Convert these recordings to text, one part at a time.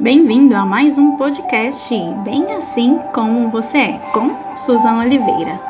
Bem-vindo a mais um podcast Bem Assim Como Você É, com Suzana Oliveira.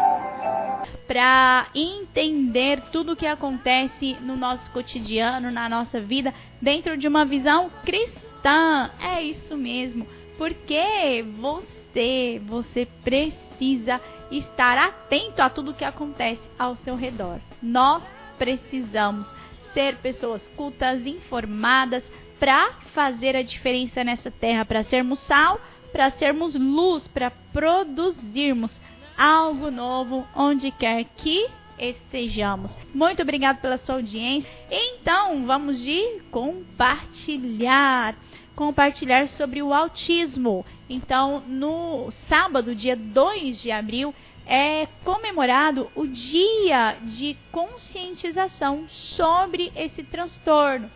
Para entender tudo o que acontece no nosso cotidiano, na nossa vida, dentro de uma visão cristã. É isso mesmo. Porque você, você precisa estar atento a tudo o que acontece ao seu redor. Nós precisamos ser pessoas cultas, informadas, para fazer a diferença nessa terra, para sermos sal, para sermos luz, para produzirmos algo novo onde quer que estejamos. Muito obrigado pela sua audiência. Então, vamos de compartilhar. Compartilhar sobre o autismo. Então, no sábado, dia 2 de abril, é comemorado o dia de conscientização sobre esse transtorno.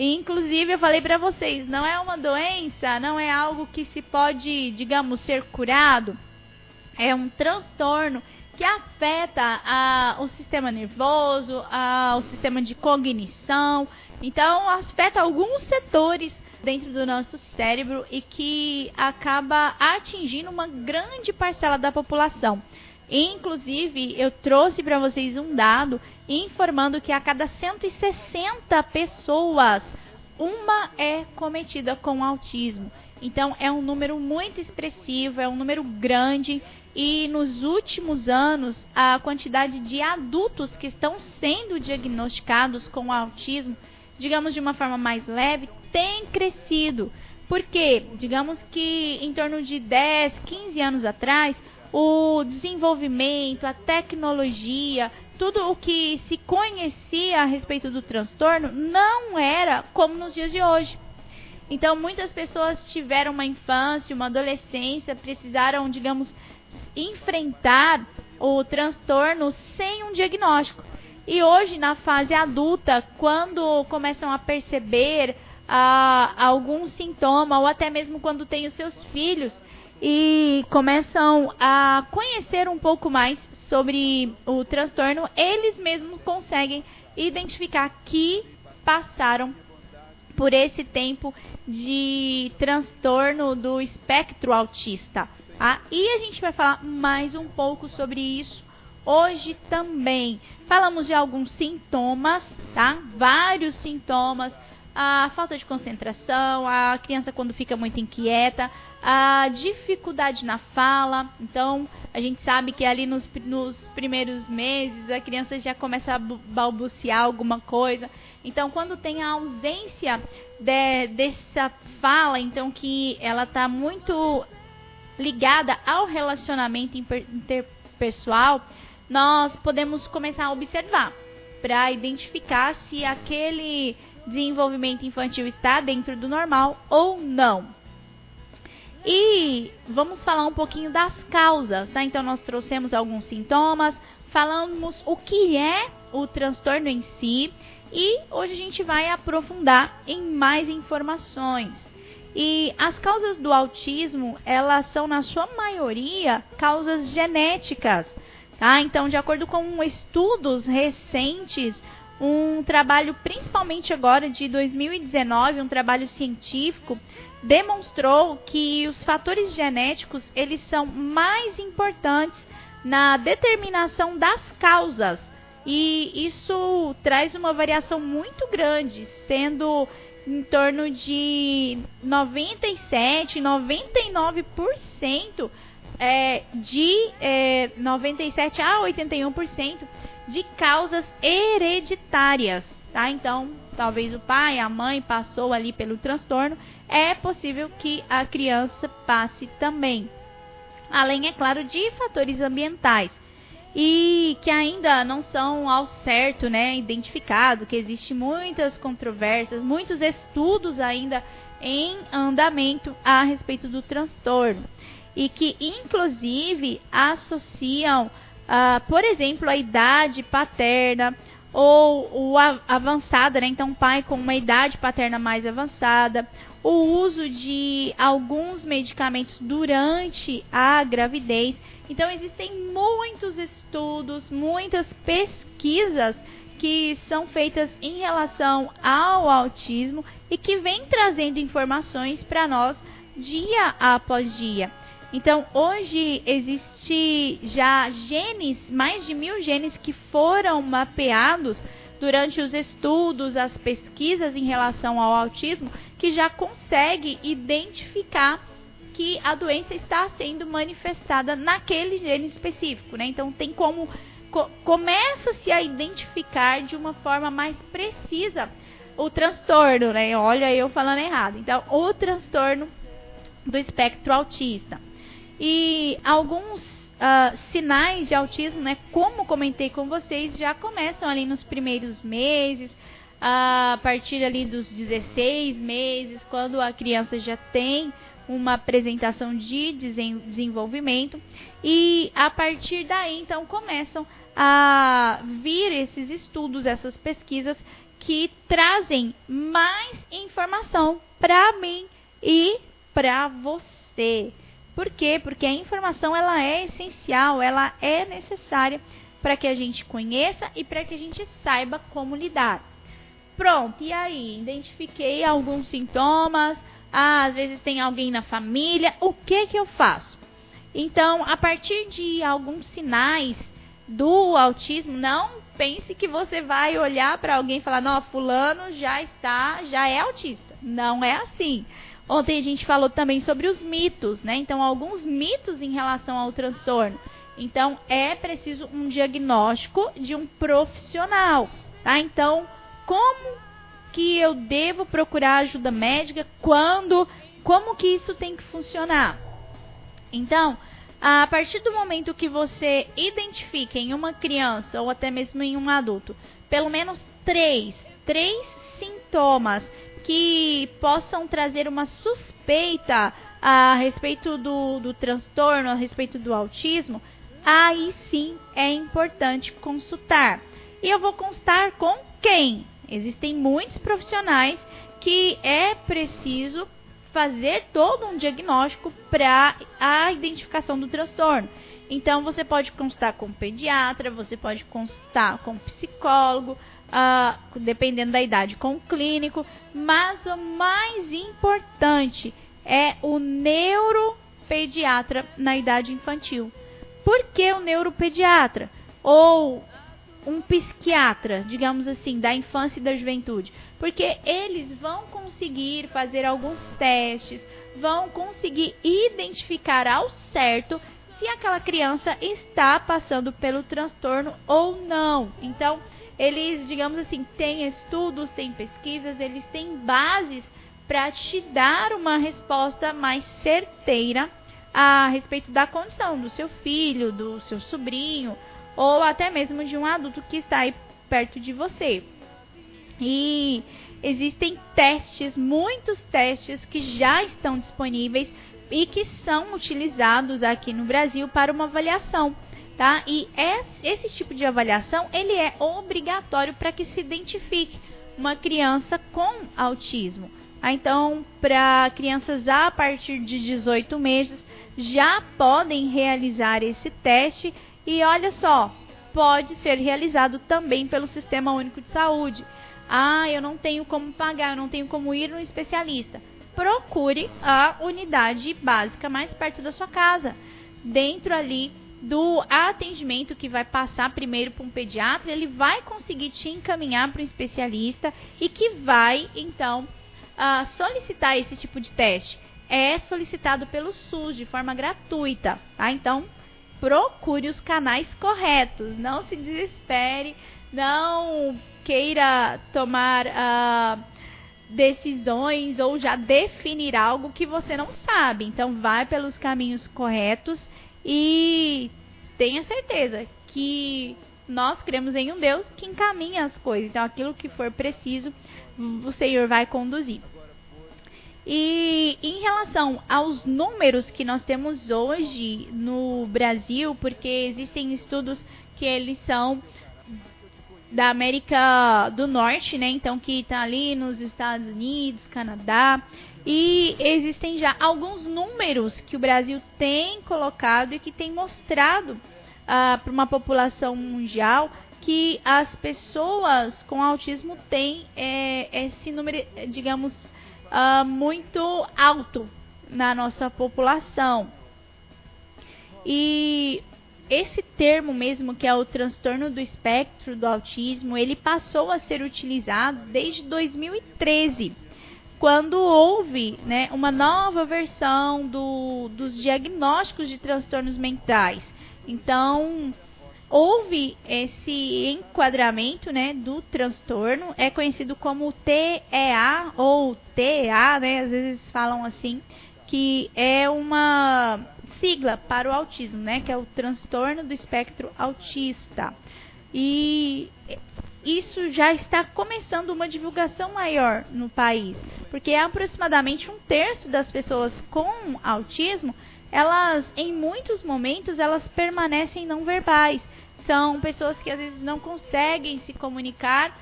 E, inclusive, eu falei para vocês, não é uma doença, não é algo que se pode, digamos, ser curado. É um transtorno que afeta a, o sistema nervoso, a, o sistema de cognição. Então, afeta alguns setores dentro do nosso cérebro e que acaba atingindo uma grande parcela da população. Inclusive, eu trouxe para vocês um dado informando que a cada 160 pessoas, uma é cometida com autismo. Então, é um número muito expressivo, é um número grande. E nos últimos anos, a quantidade de adultos que estão sendo diagnosticados com autismo, digamos de uma forma mais leve, tem crescido. Porque, digamos que em torno de 10, 15 anos atrás, o desenvolvimento, a tecnologia, tudo o que se conhecia a respeito do transtorno não era como nos dias de hoje. Então, muitas pessoas tiveram uma infância, uma adolescência, precisaram, digamos, enfrentar o transtorno sem um diagnóstico. E hoje, na fase adulta, quando começam a perceber ah, algum sintoma, ou até mesmo quando têm os seus filhos, e começam a conhecer um pouco mais sobre o transtorno, eles mesmos conseguem identificar que passaram por esse tempo de transtorno do espectro autista. Tá? E a gente vai falar mais um pouco sobre isso hoje também. Falamos de alguns sintomas, tá? Vários sintomas a falta de concentração, a criança quando fica muito inquieta, a dificuldade na fala. Então, a gente sabe que ali nos, nos primeiros meses a criança já começa a balbuciar alguma coisa. Então, quando tem a ausência de, dessa fala, então que ela está muito ligada ao relacionamento interpessoal, nós podemos começar a observar para identificar se aquele desenvolvimento infantil está dentro do normal ou não. E vamos falar um pouquinho das causas, tá? Então nós trouxemos alguns sintomas, falamos o que é o transtorno em si e hoje a gente vai aprofundar em mais informações. E as causas do autismo, elas são na sua maioria causas genéticas, tá? Então, de acordo com estudos recentes um trabalho, principalmente agora de 2019, um trabalho científico, demonstrou que os fatores genéticos eles são mais importantes na determinação das causas. E isso traz uma variação muito grande, sendo em torno de 97, 99% é, de é, 97 a 81% de causas hereditárias, tá? Então, talvez o pai, a mãe passou ali pelo transtorno, é possível que a criança passe também. Além, é claro, de fatores ambientais e que ainda não são ao certo, né, identificado, que existe muitas controvérsias, muitos estudos ainda em andamento a respeito do transtorno e que inclusive associam uh, por exemplo, a idade paterna ou o avançada, né? Então, pai com uma idade paterna mais avançada, o uso de alguns medicamentos durante a gravidez. Então, existem muitos estudos, muitas pesquisas que são feitas em relação ao autismo e que vem trazendo informações para nós dia após dia. Então, hoje existe já genes, mais de mil genes que foram mapeados durante os estudos, as pesquisas em relação ao autismo, que já consegue identificar que a doença está sendo manifestada naquele gene específico, né? Então tem como co começa-se a identificar de uma forma mais precisa o transtorno, né? Olha eu falando errado. Então, o transtorno do espectro autista. E alguns uh, sinais de autismo, né, como comentei com vocês, já começam ali nos primeiros meses, a partir ali dos 16 meses, quando a criança já tem uma apresentação de desenvolvimento e a partir daí então começam a vir esses estudos, essas pesquisas que trazem mais informação para mim e para você. Por quê? Porque a informação ela é essencial, ela é necessária para que a gente conheça e para que a gente saiba como lidar. Pronto, e aí? Identifiquei alguns sintomas, ah, às vezes tem alguém na família, o que que eu faço? Então, a partir de alguns sinais do autismo, não pense que você vai olhar para alguém e falar, não, fulano já está, já é autista. Não é assim. Ontem a gente falou também sobre os mitos, né? Então, alguns mitos em relação ao transtorno. Então, é preciso um diagnóstico de um profissional, tá? Então, como que eu devo procurar ajuda médica? Quando? Como que isso tem que funcionar? Então, a partir do momento que você identifica em uma criança ou até mesmo em um adulto, pelo menos três, três sintomas que possam trazer uma suspeita a respeito do, do transtorno, a respeito do autismo, aí sim é importante consultar. E eu vou constar com quem? Existem muitos profissionais que é preciso fazer todo um diagnóstico para a identificação do transtorno. Então, você pode consultar com pediatra, você pode consultar com psicólogo, uh, dependendo da idade, com o clínico, mas o mais importante é o neuropediatra na idade infantil. Por que o neuropediatra? Ou um psiquiatra, digamos assim, da infância e da juventude? Porque eles vão conseguir fazer alguns testes, vão conseguir identificar ao certo se aquela criança está passando pelo transtorno ou não. Então, eles, digamos assim, têm estudos, têm pesquisas, eles têm bases para te dar uma resposta mais certeira a respeito da condição do seu filho, do seu sobrinho, ou até mesmo de um adulto que está aí perto de você. E existem testes, muitos testes que já estão disponíveis e que são utilizados aqui no Brasil para uma avaliação tá? E esse tipo de avaliação ele é obrigatório para que se identifique uma criança com autismo. Ah, então, para crianças a partir de 18 meses já podem realizar esse teste e olha só, pode ser realizado também pelo Sistema Único de Saúde. Ah, eu não tenho como pagar, eu não tenho como ir no especialista. Procure a unidade básica mais perto da sua casa. Dentro ali do atendimento que vai passar primeiro para um pediatra, ele vai conseguir te encaminhar para um especialista e que vai, então, uh, solicitar esse tipo de teste. É solicitado pelo SUS de forma gratuita, tá? Então, procure os canais corretos, não se desespere, não queira tomar uh, decisões ou já definir algo que você não sabe. Então, vai pelos caminhos corretos e tenha certeza que nós cremos em um Deus que encaminha as coisas. Então, aquilo que for preciso, o Senhor vai conduzir. E em relação aos números que nós temos hoje no Brasil, porque existem estudos que eles são da América do Norte, né? Então que está ali nos Estados Unidos, Canadá, e existem já alguns números que o Brasil tem colocado e que tem mostrado uh, para uma população mundial que as pessoas com autismo têm é, esse número, digamos, uh, muito alto na nossa população. E esse termo mesmo, que é o transtorno do espectro do autismo, ele passou a ser utilizado desde 2013, quando houve né, uma nova versão do, dos diagnósticos de transtornos mentais. Então, houve esse enquadramento né, do transtorno, é conhecido como TEA ou TEA, né, às vezes falam assim, que é uma sigla para o autismo, né, que é o transtorno do espectro autista. E isso já está começando uma divulgação maior no país, porque aproximadamente um terço das pessoas com autismo, elas em muitos momentos elas permanecem não verbais. São pessoas que às vezes não conseguem se comunicar,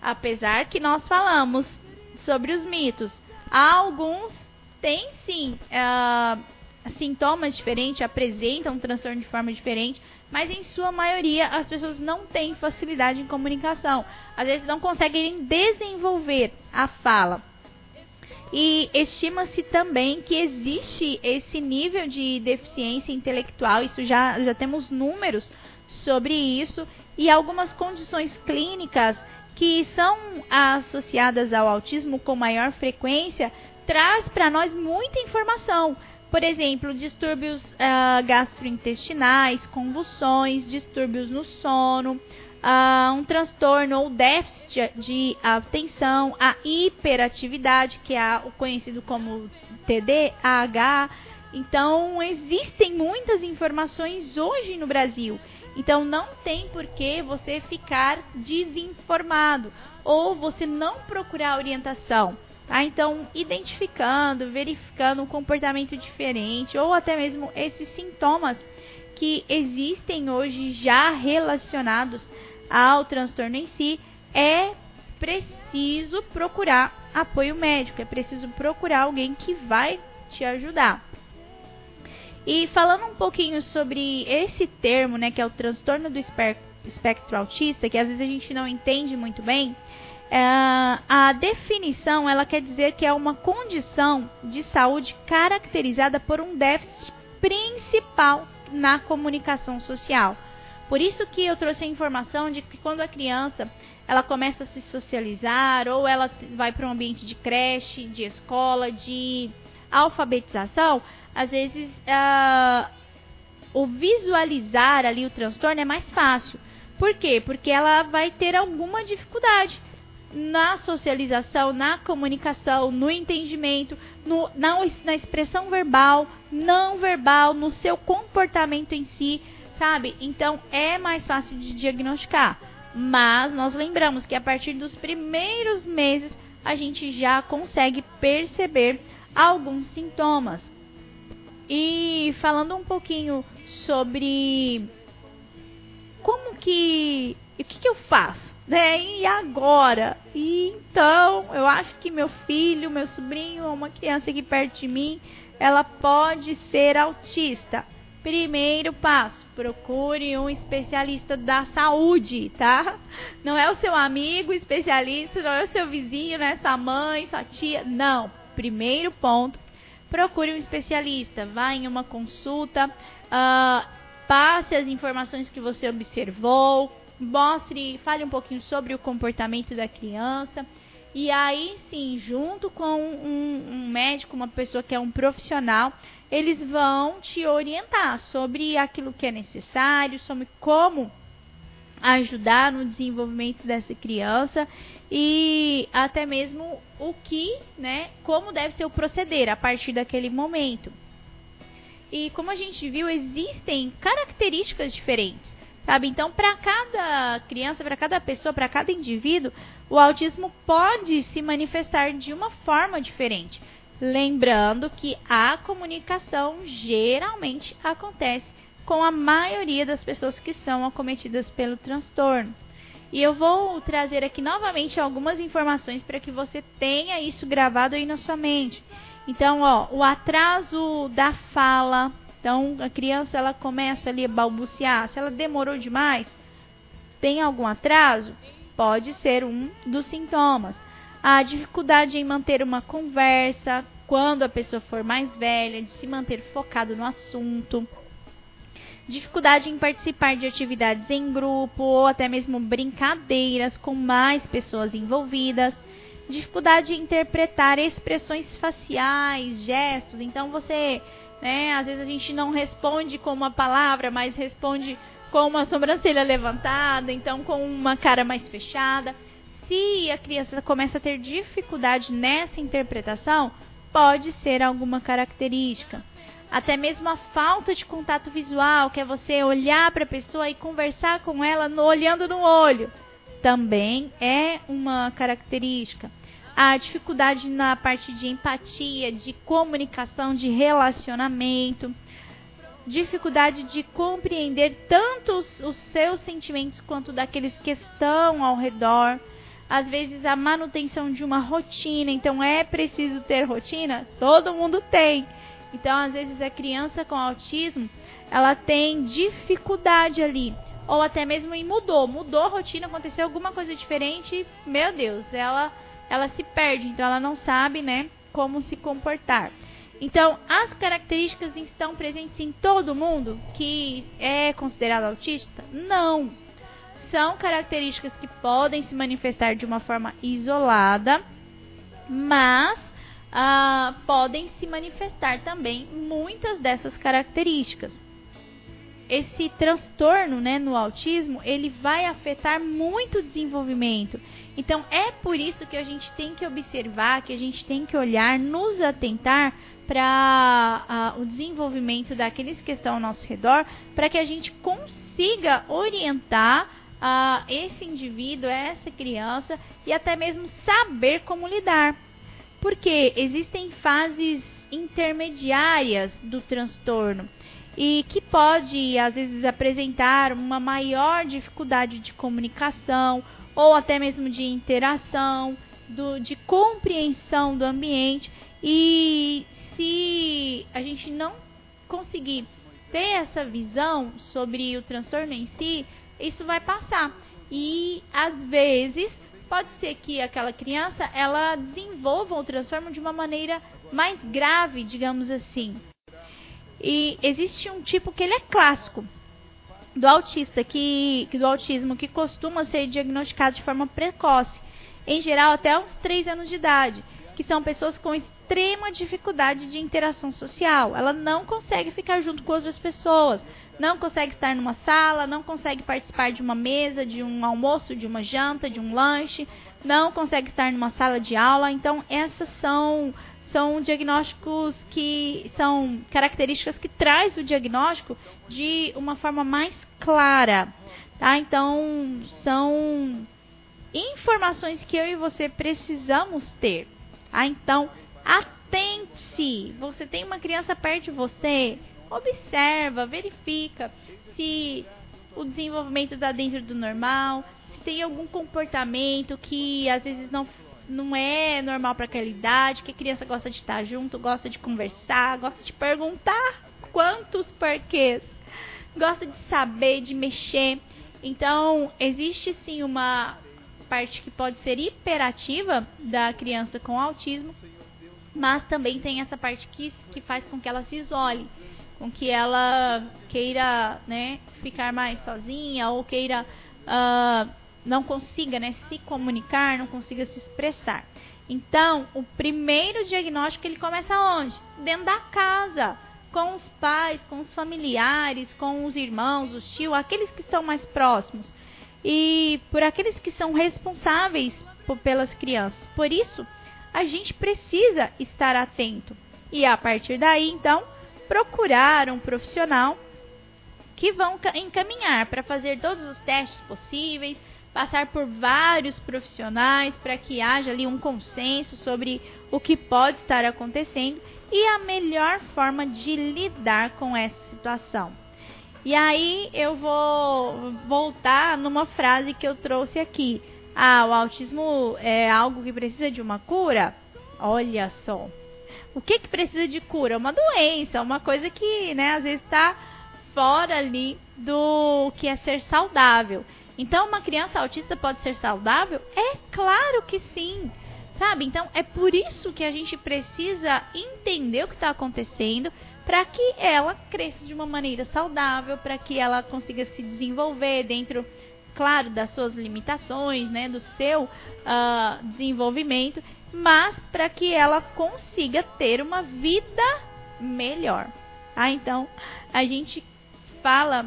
apesar que nós falamos sobre os mitos. Alguns têm sim uh, sintomas diferentes, apresentam um transtorno de forma diferente, mas em sua maioria as pessoas não têm facilidade em comunicação. Às vezes não conseguem desenvolver a fala. E estima-se também que existe esse nível de deficiência intelectual, isso já, já temos números sobre isso, e algumas condições clínicas que são associadas ao autismo com maior frequência traz para nós muita informação. Por exemplo, distúrbios uh, gastrointestinais, convulsões, distúrbios no sono, uh, um transtorno ou déficit de atenção, a hiperatividade, que é o conhecido como TDAH. Então, existem muitas informações hoje no Brasil. Então, não tem por que você ficar desinformado ou você não procurar orientação. Tá? Então, identificando, verificando um comportamento diferente ou até mesmo esses sintomas que existem hoje já relacionados ao transtorno em si, é preciso procurar apoio médico, é preciso procurar alguém que vai te ajudar. E falando um pouquinho sobre esse termo, né, que é o transtorno do espectro autista, que às vezes a gente não entende muito bem, a definição ela quer dizer que é uma condição de saúde caracterizada por um déficit principal na comunicação social. Por isso que eu trouxe a informação de que quando a criança ela começa a se socializar ou ela vai para um ambiente de creche, de escola, de alfabetização, às vezes uh, o visualizar ali o transtorno é mais fácil. Por quê? Porque ela vai ter alguma dificuldade na socialização, na comunicação, no entendimento, no, na, na expressão verbal, não verbal, no seu comportamento em si, sabe? Então é mais fácil de diagnosticar. Mas nós lembramos que a partir dos primeiros meses a gente já consegue perceber alguns sintomas. E falando um pouquinho sobre como que. O que, que eu faço? né? E agora? E então, eu acho que meu filho, meu sobrinho, uma criança aqui perto de mim, ela pode ser autista. Primeiro passo, procure um especialista da saúde, tá? Não é o seu amigo especialista, não é o seu vizinho, não é sua mãe, sua tia. Não. Primeiro ponto, procure um especialista. Vá em uma consulta, uh, passe as informações que você observou, mostre, fale um pouquinho sobre o comportamento da criança. E aí sim, junto com um, um, médico, uma pessoa que é um profissional, eles vão te orientar sobre aquilo que é necessário, sobre como ajudar no desenvolvimento dessa criança e até mesmo o que, né, como deve ser o proceder a partir daquele momento. E como a gente viu, existem características diferentes sabe? Então, para cada criança, para cada pessoa, para cada indivíduo, o autismo pode se manifestar de uma forma diferente. Lembrando que a comunicação geralmente acontece com a maioria das pessoas que são acometidas pelo transtorno. E eu vou trazer aqui novamente algumas informações para que você tenha isso gravado aí na sua mente. Então, ó, o atraso da fala, então, a criança ela começa ali a balbuciar. Se ela demorou demais, tem algum atraso? Pode ser um dos sintomas. A dificuldade em manter uma conversa quando a pessoa for mais velha, de se manter focado no assunto. Dificuldade em participar de atividades em grupo ou até mesmo brincadeiras com mais pessoas envolvidas dificuldade em interpretar expressões faciais, gestos. Então você, né, às vezes a gente não responde com uma palavra, mas responde com uma sobrancelha levantada, então com uma cara mais fechada. Se a criança começa a ter dificuldade nessa interpretação, pode ser alguma característica. Até mesmo a falta de contato visual, que é você olhar para a pessoa e conversar com ela no, olhando no olho também é uma característica. A dificuldade na parte de empatia, de comunicação, de relacionamento, dificuldade de compreender tanto os, os seus sentimentos quanto daqueles que estão ao redor. Às vezes a manutenção de uma rotina, então é preciso ter rotina? Todo mundo tem. Então, às vezes a criança com autismo, ela tem dificuldade ali ou até mesmo mudou, mudou a rotina, aconteceu alguma coisa diferente, meu Deus, ela ela se perde, então ela não sabe, né, como se comportar. Então, as características estão presentes em todo mundo que é considerado autista? Não. São características que podem se manifestar de uma forma isolada, mas ah, podem se manifestar também muitas dessas características esse transtorno né, no autismo, ele vai afetar muito o desenvolvimento. Então, é por isso que a gente tem que observar, que a gente tem que olhar, nos atentar para o desenvolvimento daqueles que estão ao nosso redor, para que a gente consiga orientar uh, esse indivíduo, essa criança, e até mesmo saber como lidar. Porque existem fases intermediárias do transtorno e que pode às vezes apresentar uma maior dificuldade de comunicação ou até mesmo de interação, do, de compreensão do ambiente e se a gente não conseguir ter essa visão sobre o transtorno em si, isso vai passar. E às vezes pode ser que aquela criança ela desenvolva o transtorno de uma maneira mais grave, digamos assim. E existe um tipo que ele é clássico do autista, que, do autismo, que costuma ser diagnosticado de forma precoce, em geral até uns 3 anos de idade, que são pessoas com extrema dificuldade de interação social. Ela não consegue ficar junto com outras pessoas, não consegue estar numa sala, não consegue participar de uma mesa, de um almoço, de uma janta, de um lanche, não consegue estar numa sala de aula. Então, essas são são diagnósticos que são características que traz o diagnóstico de uma forma mais clara, tá? Então, são informações que eu e você precisamos ter, tá? Então, atente-se. Você tem uma criança perto de você, observa, verifica se o desenvolvimento está dentro do normal, se tem algum comportamento que às vezes não não é normal para aquela idade, que a criança gosta de estar junto, gosta de conversar, gosta de perguntar quantos porquês, gosta de saber, de mexer. Então, existe sim uma parte que pode ser hiperativa da criança com autismo, mas também tem essa parte que, que faz com que ela se isole, com que ela queira né, ficar mais sozinha ou queira uh, não consiga né, se comunicar, não consiga se expressar. Então, o primeiro diagnóstico ele começa onde? Dentro da casa, com os pais, com os familiares, com os irmãos, os tios, aqueles que estão mais próximos e por aqueles que são responsáveis por, pelas crianças. Por isso, a gente precisa estar atento e a partir daí, então, procurar um profissional que vão encaminhar para fazer todos os testes possíveis, passar por vários profissionais para que haja ali um consenso sobre o que pode estar acontecendo e a melhor forma de lidar com essa situação. E aí eu vou voltar numa frase que eu trouxe aqui. Ah, o autismo é algo que precisa de uma cura? Olha só. O que, que precisa de cura? Uma doença, uma coisa que, né, às vezes está fora ali do que é ser saudável. Então, uma criança autista pode ser saudável? É claro que sim. Sabe? Então, é por isso que a gente precisa entender o que está acontecendo para que ela cresça de uma maneira saudável, para que ela consiga se desenvolver dentro, claro, das suas limitações, né, do seu uh, desenvolvimento, mas para que ela consiga ter uma vida melhor. Ah, então a gente fala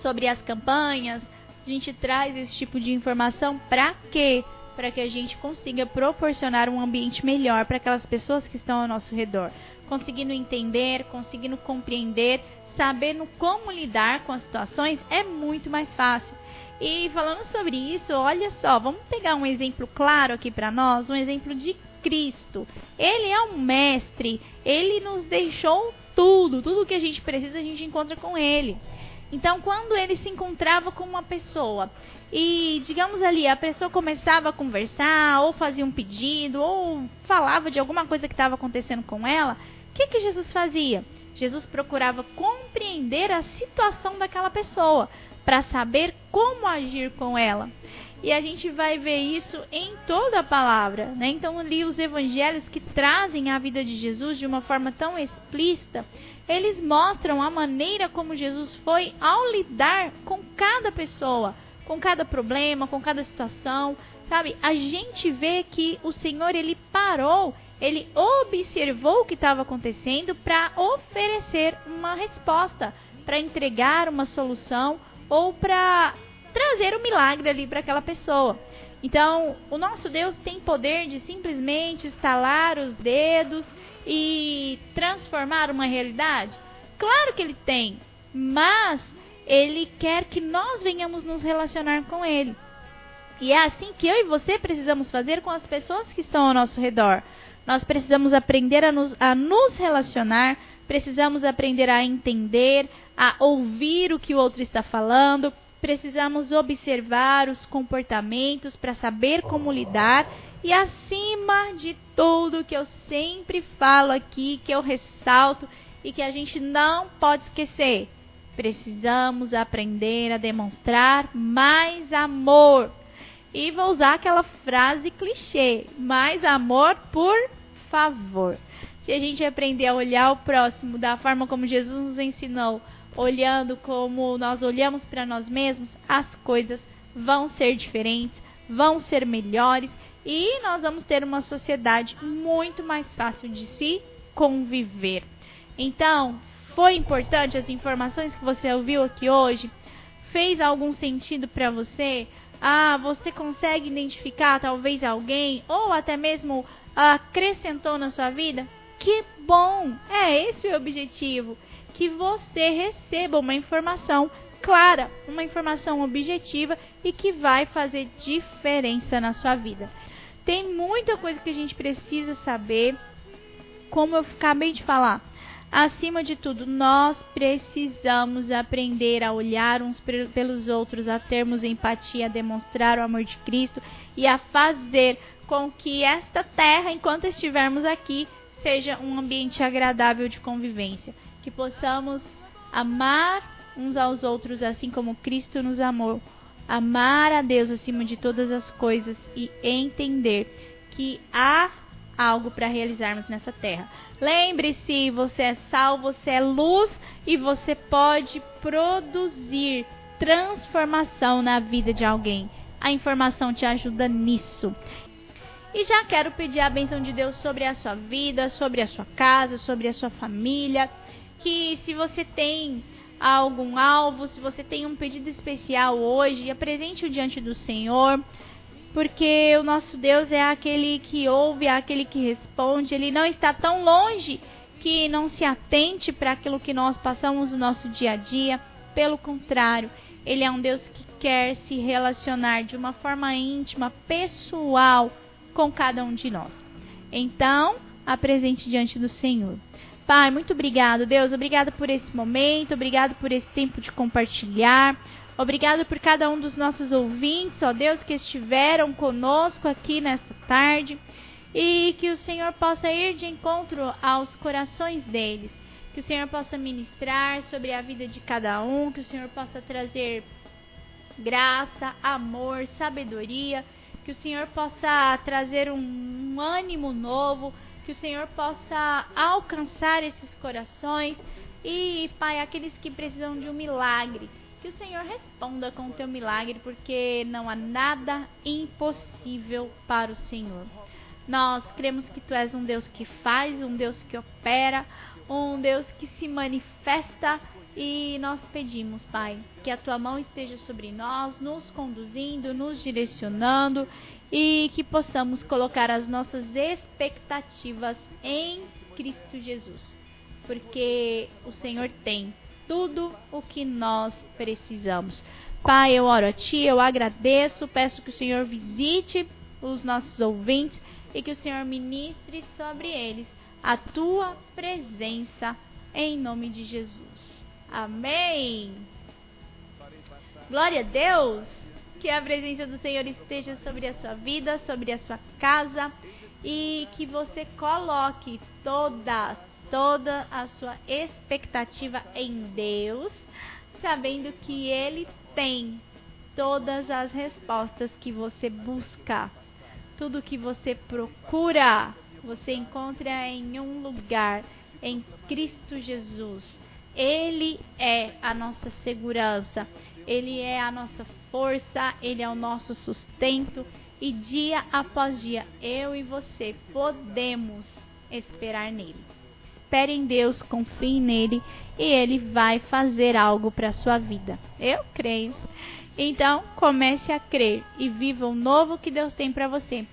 sobre as campanhas, a gente traz esse tipo de informação para quê? Para que a gente consiga proporcionar um ambiente melhor para aquelas pessoas que estão ao nosso redor conseguindo entender, conseguindo compreender, sabendo como lidar com as situações, é muito mais fácil. E falando sobre isso, olha só, vamos pegar um exemplo claro aqui para nós, um exemplo de Cristo. Ele é um mestre, ele nos deixou tudo, tudo que a gente precisa a gente encontra com ele. Então, quando ele se encontrava com uma pessoa e, digamos ali, a pessoa começava a conversar, ou fazia um pedido, ou falava de alguma coisa que estava acontecendo com ela, o que, que Jesus fazia? Jesus procurava compreender a situação daquela pessoa para saber como agir com ela. E a gente vai ver isso em toda a palavra. Né? Então, ali, os evangelhos que trazem a vida de Jesus de uma forma tão explícita, eles mostram a maneira como Jesus foi ao lidar com cada pessoa, com cada problema, com cada situação. Sabe? A gente vê que o Senhor ele parou ele observou o que estava acontecendo para oferecer uma resposta, para entregar uma solução ou para trazer um milagre ali para aquela pessoa. Então, o nosso Deus tem poder de simplesmente estalar os dedos e transformar uma realidade? Claro que ele tem, mas ele quer que nós venhamos nos relacionar com ele. E é assim que eu e você precisamos fazer com as pessoas que estão ao nosso redor. Nós precisamos aprender a nos, a nos relacionar, precisamos aprender a entender, a ouvir o que o outro está falando, precisamos observar os comportamentos para saber como lidar e acima de tudo que eu sempre falo aqui, que eu ressalto e que a gente não pode esquecer, precisamos aprender a demonstrar mais amor. E vou usar aquela frase clichê: mais amor por favor. Se a gente aprender a olhar o próximo da forma como Jesus nos ensinou, olhando como nós olhamos para nós mesmos, as coisas vão ser diferentes, vão ser melhores e nós vamos ter uma sociedade muito mais fácil de se conviver. Então, foi importante as informações que você ouviu aqui hoje? Fez algum sentido para você? Ah, você consegue identificar talvez alguém ou até mesmo acrescentou na sua vida? Que bom! É esse o objetivo. Que você receba uma informação clara, uma informação objetiva e que vai fazer diferença na sua vida. Tem muita coisa que a gente precisa saber, como eu acabei de falar. Acima de tudo, nós precisamos aprender a olhar uns pelos outros, a termos empatia, a demonstrar o amor de Cristo e a fazer com que esta terra, enquanto estivermos aqui, seja um ambiente agradável de convivência. Que possamos amar uns aos outros assim como Cristo nos amou. Amar a Deus acima de todas as coisas e entender que há algo para realizarmos nessa terra. Lembre-se, você é sal, você é luz e você pode produzir transformação na vida de alguém. A informação te ajuda nisso. E já quero pedir a benção de Deus sobre a sua vida, sobre a sua casa, sobre a sua família. Que se você tem algum alvo, se você tem um pedido especial hoje, apresente-o diante do Senhor. Porque o nosso Deus é aquele que ouve, é aquele que responde. Ele não está tão longe que não se atente para aquilo que nós passamos no nosso dia a dia. Pelo contrário, ele é um Deus que quer se relacionar de uma forma íntima, pessoal com cada um de nós. Então, apresente diante do Senhor. Pai, muito obrigado, Deus. Obrigado por esse momento, obrigado por esse tempo de compartilhar. Obrigado por cada um dos nossos ouvintes, ó Deus, que estiveram conosco aqui nesta tarde. E que o Senhor possa ir de encontro aos corações deles. Que o Senhor possa ministrar sobre a vida de cada um. Que o Senhor possa trazer graça, amor, sabedoria, que o Senhor possa trazer um, um ânimo novo, que o Senhor possa alcançar esses corações e, Pai, aqueles que precisam de um milagre, que o Senhor responda com o teu milagre, porque não há nada impossível para o Senhor. Nós cremos que tu és um Deus que faz, um Deus que opera, um Deus que se manifesta e nós pedimos, Pai, que a tua mão esteja sobre nós, nos conduzindo, nos direcionando e que possamos colocar as nossas expectativas em Cristo Jesus, porque o Senhor tem tudo o que nós precisamos. Pai, eu oro a Ti, eu agradeço, peço que o Senhor visite os nossos ouvintes e que o Senhor ministre sobre eles a tua presença em nome de Jesus. Amém. Glória a Deus. Que a presença do Senhor esteja sobre a sua vida, sobre a sua casa e que você coloque toda, toda a sua expectativa em Deus, sabendo que Ele tem todas as respostas que você busca tudo que você procura, você encontra em um lugar, em Cristo Jesus. Ele é a nossa segurança, ele é a nossa força, ele é o nosso sustento e dia após dia eu e você podemos esperar nele. Espere em Deus, confie nele e ele vai fazer algo para sua vida. Eu creio. Então, comece a crer e viva o novo que Deus tem para você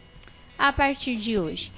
a partir de hoje.